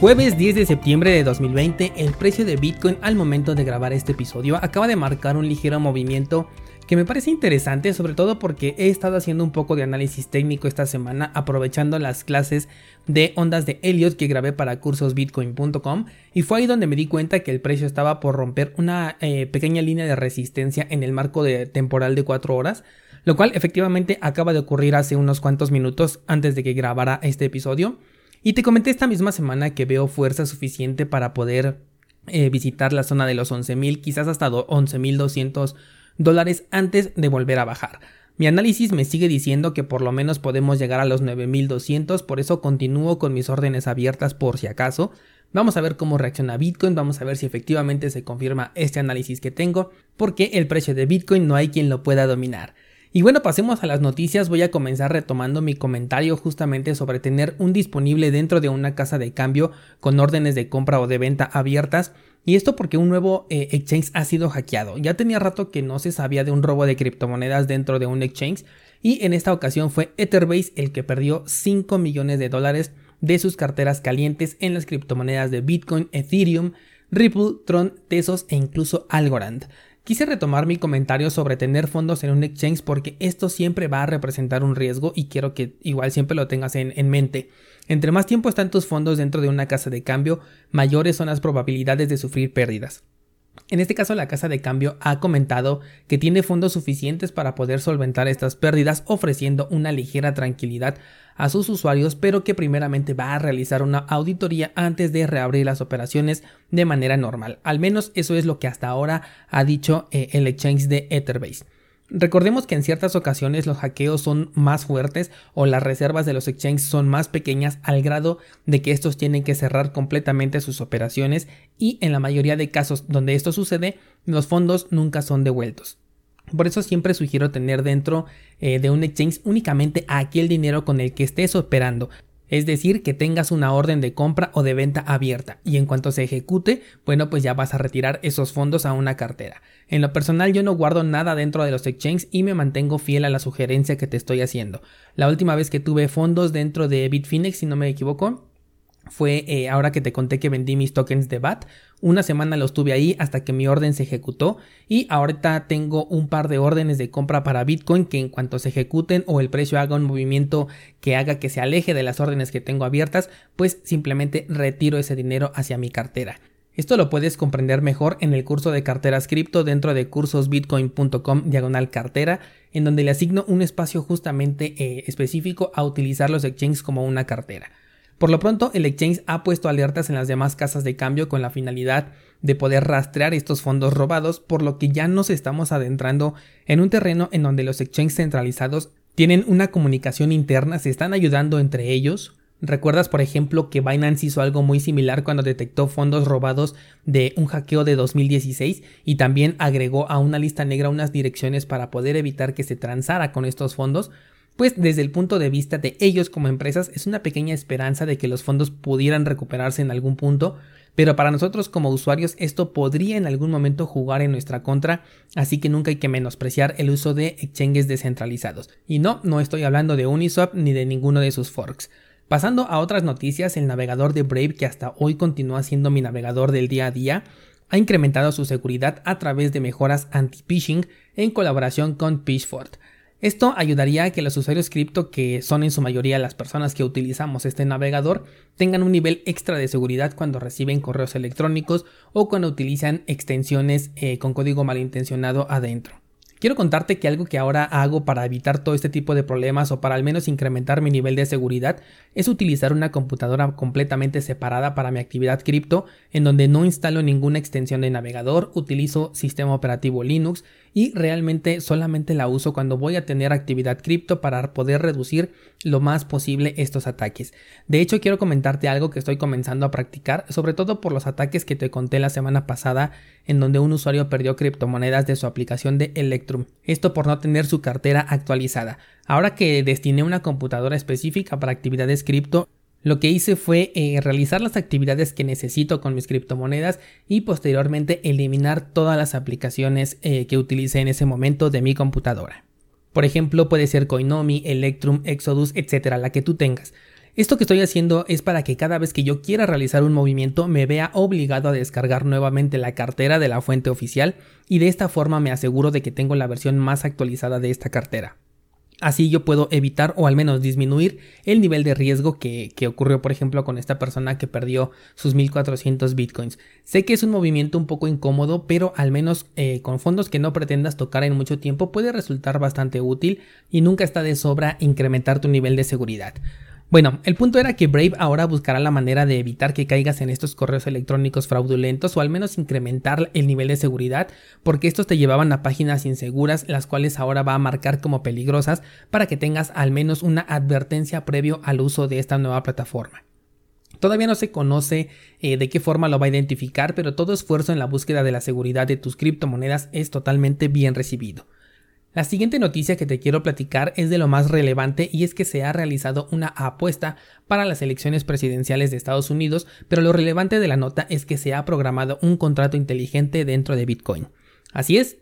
Jueves 10 de septiembre de 2020, el precio de Bitcoin al momento de grabar este episodio acaba de marcar un ligero movimiento que me parece interesante, sobre todo porque he estado haciendo un poco de análisis técnico esta semana aprovechando las clases de ondas de Elliot que grabé para cursosbitcoin.com y fue ahí donde me di cuenta que el precio estaba por romper una eh, pequeña línea de resistencia en el marco de temporal de 4 horas, lo cual efectivamente acaba de ocurrir hace unos cuantos minutos antes de que grabara este episodio. Y te comenté esta misma semana que veo fuerza suficiente para poder eh, visitar la zona de los 11.000, quizás hasta 11.200 dólares antes de volver a bajar. Mi análisis me sigue diciendo que por lo menos podemos llegar a los 9200, por eso continúo con mis órdenes abiertas por si acaso. Vamos a ver cómo reacciona Bitcoin, vamos a ver si efectivamente se confirma este análisis que tengo, porque el precio de Bitcoin no hay quien lo pueda dominar. Y bueno, pasemos a las noticias. Voy a comenzar retomando mi comentario justamente sobre tener un disponible dentro de una casa de cambio con órdenes de compra o de venta abiertas. Y esto porque un nuevo eh, exchange ha sido hackeado. Ya tenía rato que no se sabía de un robo de criptomonedas dentro de un exchange. Y en esta ocasión fue Etherbase el que perdió 5 millones de dólares de sus carteras calientes en las criptomonedas de Bitcoin, Ethereum, Ripple, Tron, Tesos e incluso Algorand. Quise retomar mi comentario sobre tener fondos en un exchange porque esto siempre va a representar un riesgo y quiero que igual siempre lo tengas en, en, mente. Entre más tiempo están tus fondos dentro de una casa de cambio, mayores son las probabilidades de sufrir pérdidas. En este caso, la casa de cambio ha comentado que tiene fondos suficientes para poder solventar estas pérdidas, ofreciendo una ligera tranquilidad a sus usuarios, pero que primeramente va a realizar una auditoría antes de reabrir las operaciones de manera normal. Al menos eso es lo que hasta ahora ha dicho eh, el exchange de Etherbase. Recordemos que en ciertas ocasiones los hackeos son más fuertes o las reservas de los exchanges son más pequeñas al grado de que estos tienen que cerrar completamente sus operaciones y en la mayoría de casos donde esto sucede los fondos nunca son devueltos. Por eso siempre sugiero tener dentro eh, de un exchange únicamente aquel dinero con el que estés operando. Es decir, que tengas una orden de compra o de venta abierta y en cuanto se ejecute, bueno, pues ya vas a retirar esos fondos a una cartera. En lo personal yo no guardo nada dentro de los exchanges y me mantengo fiel a la sugerencia que te estoy haciendo. La última vez que tuve fondos dentro de Bitfinex, si no me equivoco, fue eh, ahora que te conté que vendí mis tokens de BAT. Una semana los tuve ahí hasta que mi orden se ejecutó y ahorita tengo un par de órdenes de compra para Bitcoin que en cuanto se ejecuten o el precio haga un movimiento que haga que se aleje de las órdenes que tengo abiertas, pues simplemente retiro ese dinero hacia mi cartera. Esto lo puedes comprender mejor en el curso de carteras cripto dentro de cursosbitcoin.com diagonal cartera, en donde le asigno un espacio justamente eh, específico a utilizar los exchanges como una cartera. Por lo pronto, el exchange ha puesto alertas en las demás casas de cambio con la finalidad de poder rastrear estos fondos robados, por lo que ya nos estamos adentrando en un terreno en donde los exchanges centralizados tienen una comunicación interna, se están ayudando entre ellos. ¿Recuerdas, por ejemplo, que Binance hizo algo muy similar cuando detectó fondos robados de un hackeo de 2016 y también agregó a una lista negra unas direcciones para poder evitar que se transara con estos fondos? Pues desde el punto de vista de ellos como empresas es una pequeña esperanza de que los fondos pudieran recuperarse en algún punto, pero para nosotros como usuarios esto podría en algún momento jugar en nuestra contra, así que nunca hay que menospreciar el uso de exchanges descentralizados. Y no, no estoy hablando de Uniswap ni de ninguno de sus forks. Pasando a otras noticias, el navegador de Brave, que hasta hoy continúa siendo mi navegador del día a día, ha incrementado su seguridad a través de mejoras anti-phishing en colaboración con Pitchfork. Esto ayudaría a que los usuarios cripto, que son en su mayoría las personas que utilizamos este navegador, tengan un nivel extra de seguridad cuando reciben correos electrónicos o cuando utilizan extensiones eh, con código malintencionado adentro. Quiero contarte que algo que ahora hago para evitar todo este tipo de problemas o para al menos incrementar mi nivel de seguridad es utilizar una computadora completamente separada para mi actividad cripto en donde no instalo ninguna extensión de navegador, utilizo sistema operativo Linux y realmente solamente la uso cuando voy a tener actividad cripto para poder reducir lo más posible estos ataques. De hecho, quiero comentarte algo que estoy comenzando a practicar, sobre todo por los ataques que te conté la semana pasada en donde un usuario perdió criptomonedas de su aplicación de electro Esto por no tener su cartera actualizada. Ahora que destiné una computadora específica para actividades cripto, lo que hice fue eh, realizar las actividades que necesito con mis criptomonedas y posteriormente eliminar todas las aplicaciones eh, que utilicé en ese momento de mi computadora. Por ejemplo, puede ser Coinomi, Electrum, Exodus, etcétera, la que tú tengas. Esto que estoy haciendo es para que cada vez que yo quiera realizar un movimiento me vea obligado a descargar nuevamente la cartera de la fuente oficial y de esta forma me aseguro de que tengo la versión más actualizada de esta cartera. Así yo puedo evitar o al menos disminuir el nivel de riesgo que, ocurrió, por ejemplo, con esta persona que perdió sus 1400 bitcoins. Sé que es un movimiento un poco incómodo, pero al menos eh, con fondos que no pretendas tocar en mucho tiempo puede resultar bastante útil y nunca está de sobra incrementar tu nivel de seguridad. Bueno, el punto era que Brave ahora buscará la manera de evitar que caigas en estos correos electrónicos fraudulentos o al menos incrementar el nivel de seguridad porque estos te llevaban a páginas inseguras las cuales ahora va a marcar como peligrosas para que tengas al menos una advertencia previo al uso de esta nueva plataforma. Todavía no se conoce eh, de qué forma lo va a identificar, pero todo esfuerzo en la búsqueda de la seguridad de tus criptomonedas es totalmente bien recibido. La siguiente noticia que te quiero platicar es de lo más relevante y es que se ha realizado una apuesta para las elecciones presidenciales de Estados Unidos, pero lo relevante de la nota es que se ha programado un contrato inteligente dentro de Bitcoin. Así es,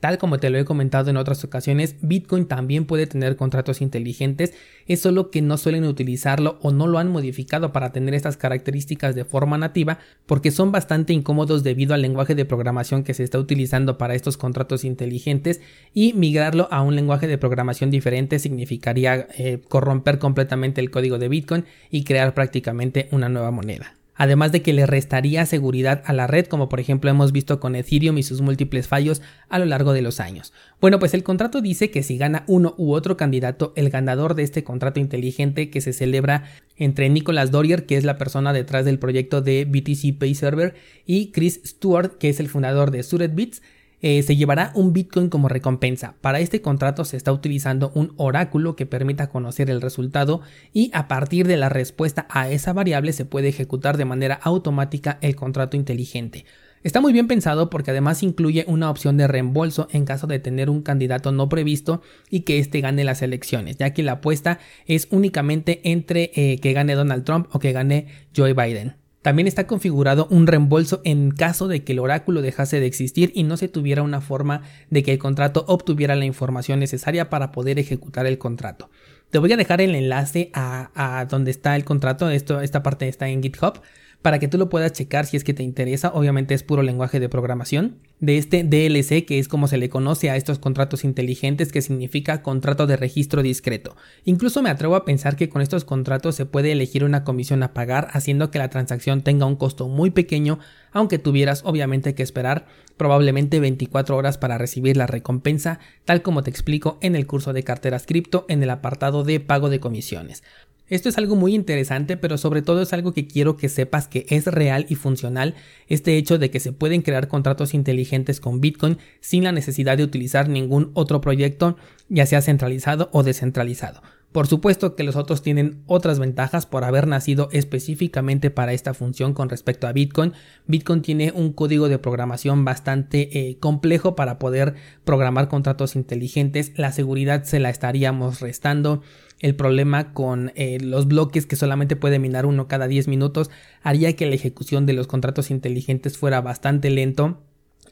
Tal como te lo he comentado en otras ocasiones, Bitcoin también puede tener contratos inteligentes, es solo que no suelen utilizarlo o no lo han modificado para tener estas características de forma nativa porque son bastante incómodos debido al lenguaje de programación que se está utilizando para estos contratos inteligentes y migrarlo a un lenguaje de programación diferente significaría eh, corromper completamente el código de Bitcoin y crear prácticamente una nueva moneda además de que le restaría seguridad a la red, como por ejemplo hemos visto con Ethereum y sus múltiples fallos a lo largo de los años. Bueno, pues el contrato dice que si gana uno u otro candidato, el ganador de este contrato inteligente que se celebra entre Nicolas Dorier, que es la persona detrás del proyecto de BTC Pay Server, y Chris Stewart, que es el fundador de Suret Bits, eh, se llevará un Bitcoin como recompensa. Para este contrato se está utilizando un oráculo que permita conocer el resultado y a partir de la respuesta a esa variable se puede ejecutar de manera automática el contrato inteligente. Está muy bien pensado porque además incluye una opción de reembolso en caso de tener un candidato no previsto y que éste gane las elecciones, ya que la apuesta es únicamente entre eh, que gane Donald Trump o que gane Joe Biden. También está configurado un reembolso en caso de que el oráculo dejase de existir y no se tuviera una forma de que el contrato obtuviera la información necesaria para poder ejecutar el contrato. Te voy a dejar el enlace a, donde está el contrato, Esto, esta parte está en GitHub para que tú lo puedas checar si es que te interesa. Obviamente es puro lenguaje de programación. De este DLC, que es como se le conoce a estos contratos inteligentes, que significa contrato de registro discreto. Incluso me atrevo a pensar que con estos contratos se puede elegir una comisión a pagar, haciendo que la transacción tenga un costo muy pequeño, aunque tuvieras obviamente que esperar probablemente 24 horas para recibir la recompensa, tal como te explico en el curso de carteras cripto en el apartado de pago de comisiones. Esto es algo muy interesante, pero sobre todo es algo que quiero que sepas que es real y funcional este hecho de que se pueden crear contratos inteligentes con Bitcoin sin la necesidad de utilizar ningún otro proyecto, ya sea centralizado o descentralizado. Por supuesto que los otros tienen otras ventajas por haber nacido específicamente para esta función con respecto a Bitcoin. Bitcoin tiene un código de programación bastante eh, complejo para poder programar contratos inteligentes. La seguridad se la estaríamos restando. El problema con eh, los bloques que solamente puede minar uno cada 10 minutos haría que la ejecución de los contratos inteligentes fuera bastante lento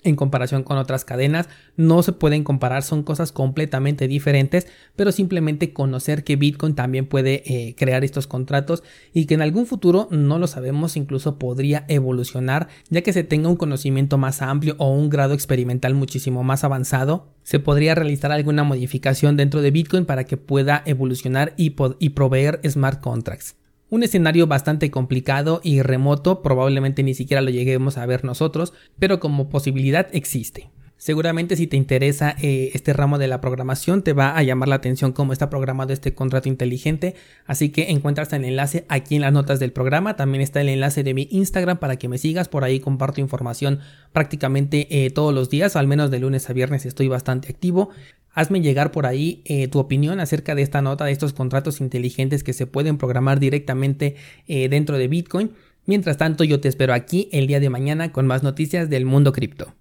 en comparación con otras cadenas. No se pueden comparar, son cosas completamente diferentes, pero simplemente conocer que Bitcoin también puede eh, crear estos contratos y que en algún futuro, no lo sabemos, incluso podría evolucionar, ya que se tenga un conocimiento más amplio o un grado experimental muchísimo más avanzado. Se podría realizar alguna modificación dentro de Bitcoin para que pueda evolucionar y, y proveer smart contracts. Un escenario bastante complicado y remoto, probablemente ni siquiera lo lleguemos a ver nosotros, pero como posibilidad existe. Seguramente si te interesa eh, este ramo de la programación te va a llamar la atención cómo está programado este contrato inteligente, así que encuentras el enlace aquí en las notas del programa, también está el enlace de mi Instagram para que me sigas, por ahí comparto información prácticamente eh, todos los días, al menos de lunes a viernes estoy bastante activo. Hazme llegar por ahí eh, tu opinión acerca de esta nota, de estos contratos inteligentes que se pueden programar directamente dentro de Bitcoin. Mientras tanto, yo te espero aquí el día de mañana con más noticias del mundo cripto.